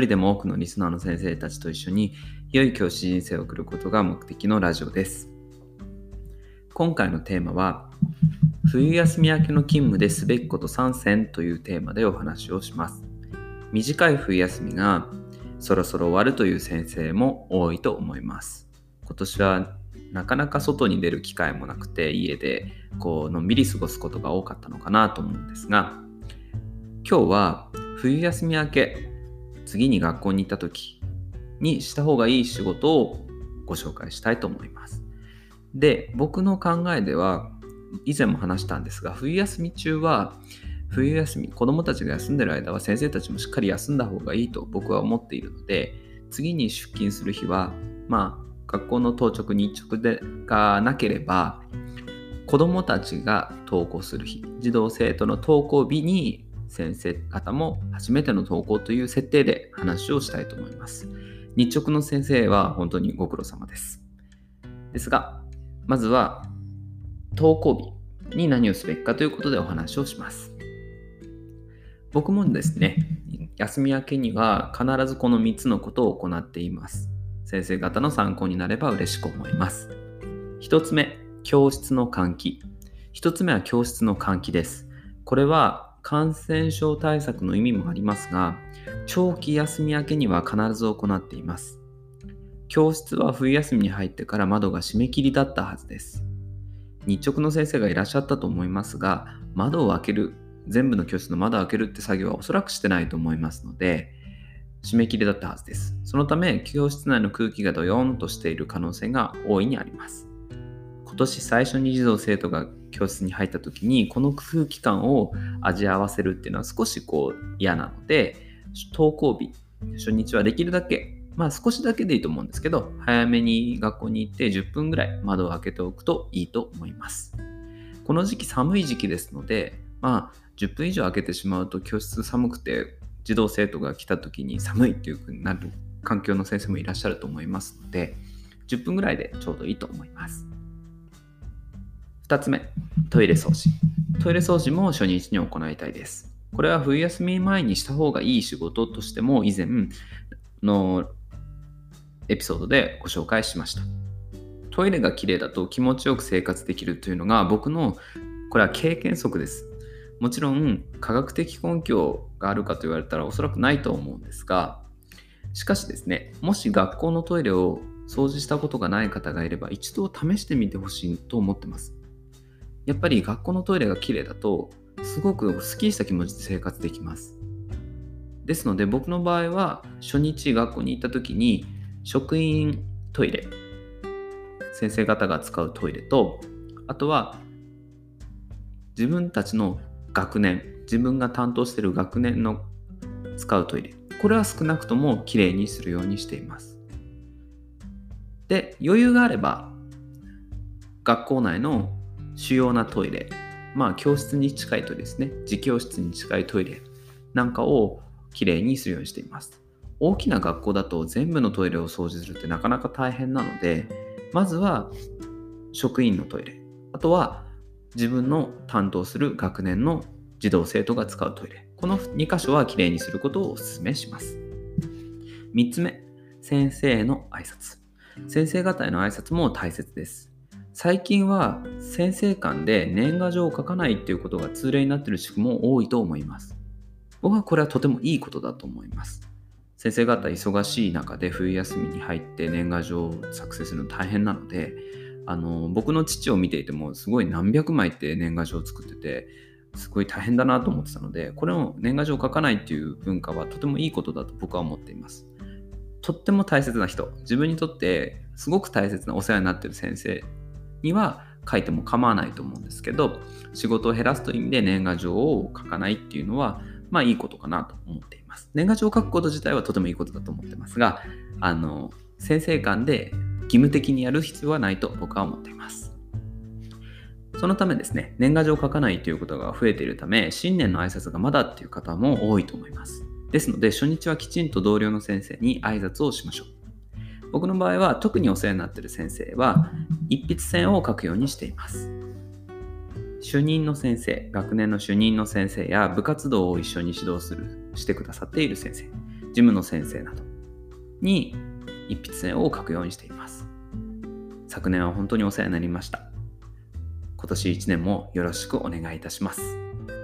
人でも多くのリスナーの先生たちと一緒に良い教師人生を送ることが目的のラジオです。今回のテーマは冬休み明けの勤務ですべきこと参戦というテーマでお話をします。短い冬休みがそろそろ終わるという先生も多いと思います。今年はなかなか外に出る機会もなくて家でこうのんびり過ごすことが多かったのかなと思うんですが今日は冬休み明け次に学校に行った時にした方がいい仕事をご紹介したいと思います。で僕の考えでは以前も話したんですが冬休み中は冬休み子どもたちが休んでる間は先生たちもしっかり休んだ方がいいと僕は思っているので次に出勤する日はまあ学校の当直に直でがなければ子どもたちが登校する日児童生徒の登校日に先生方も初めての登校という設定で話をしたいと思います日直の先生は本当にご苦労様ですですがまずは登校日に何をすべきかということでお話をします僕もですね休み明けには必ずこの3つのことを行っています先生方の参考になれば嬉しく思います。1つ目、教室の換気。1つ目は教室の換気です。これは感染症対策の意味もありますが、長期休み明けには必ず行っています。教室は冬休みに入ってから窓が締め切りだったはずです。日直の先生がいらっしゃったと思いますが、窓を開ける、全部の教室の窓を開けるって作業はおそらくしてないと思いますので、締め切りだったはずです。そのため、教室内の空気がドヨーンとしている可能性が大いにあります。今年最初に児童生徒が教室に入った時に、この空気感を味合わせるっていうのは少しこう嫌なので、登校日、初日はできるだけ、まあ少しだけでいいと思うんですけど、早めに学校に行って10分ぐらい窓を開けておくといいと思います。この時期寒い時期ですので、まあ10分以上開けてしまうと教室寒くて児童生徒が来た時に寒いっていう風になる環境の先生もいらっしゃると思いますので10分ぐらいでちょうどいいと思います2つ目トイレ掃除。トイレ掃除も初日に行いたいです。これは冬休み前にした方がいい仕事としても以前のエピソードでご紹介しました。トイレが綺麗だと気持ちよく生活できるというのが僕のこれは経験則です。もちろん科学的根拠があるかと言われたらおそらくないと思うんですがしかしですねもし学校のトイレを掃除したことがない方がいれば一度試してみてほしいと思ってます。やっぱり学校のトイレが綺麗だとすごくスッキリした気持ちで生活できます。ですので僕の場合は初日学校に行った時に職員トイレ先生方が使うトイレとあとは自分たちの学年自分が担当している学年の使うトイレこれは少なくともきれいにするようにしています。で余裕があれば学校内の主要なトイレまあ教室に近いトイレですね自教室に近いトイレなんかをきれいにするようにしています大きな学校だと全部のトイレを掃除するってなかなか大変なのでまずは職員のトイレあとは自分の担当する学年の児童生徒が使うトイレ。この2箇所はきれいにすることをお勧めします。3つ目、先生への挨拶。先生方への挨拶も大切です。最近は先生間で年賀状を書かないっていうことが通例になっている地区も多いと思います。僕はこれはとてもいいことだと思います。先生方忙しい中で冬休みに入って年賀状を作成するの大変なので、あの僕の父を見ていてもすごい何百枚って年賀状を作っててすごい大変だなと思ってたのでこれを年賀状を書かないっていう文化はとてもいいことだと僕は思っていますとっても大切な人自分にとってすごく大切なお世話になってる先生には書いても構わないと思うんですけど仕事を減らすという意味で年賀状を書かないっていうのはまあいいことかなと思っています。年賀状を書くこと自体はとてもいいことだと思ってますが、あの、先生間で義務的にやる必要はないと僕は思っています。そのためですね、年賀状を書かないということが増えているため、新年の挨拶がまだっていう方も多いと思います。ですので、初日はきちんと同僚の先生に挨拶をしましょう。僕の場合は特にお世話になっている先生は一筆線を書くようにしています。主任の先生、学年の主任の先生や部活動を一緒に指導する、してくださっている先生、事務の先生などに一筆線を書くようにしています。昨年は本当にお世話になりました。今年1年もよろしくお願いいたします。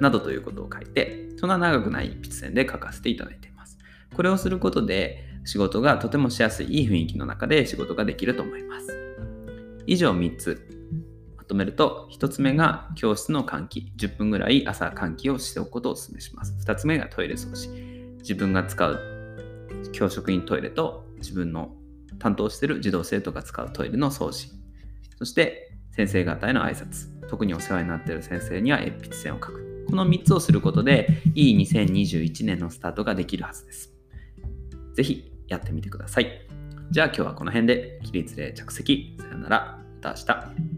などということを書いて、そんな長くない一筆線で書かせていただいています。これをすることで、仕事がとてもしやすいいい雰囲気の中で仕事ができると思います。以上3つまとめると、1つ目が教室の換気。10分ぐらい朝換気をしておくことをお勧めします。2つ目がトイレ掃除。自分が使う教職員トイレと自分の担当している児童生徒が使うトイレの掃除。そして先生方への挨拶。特にお世話になっている先生には鉛筆線を書く。この3つをすることで、いい2021年のスタートができるはずです。ぜひやってみてください。じゃあ今日はこの辺で起立例着席。さよなら。また明日。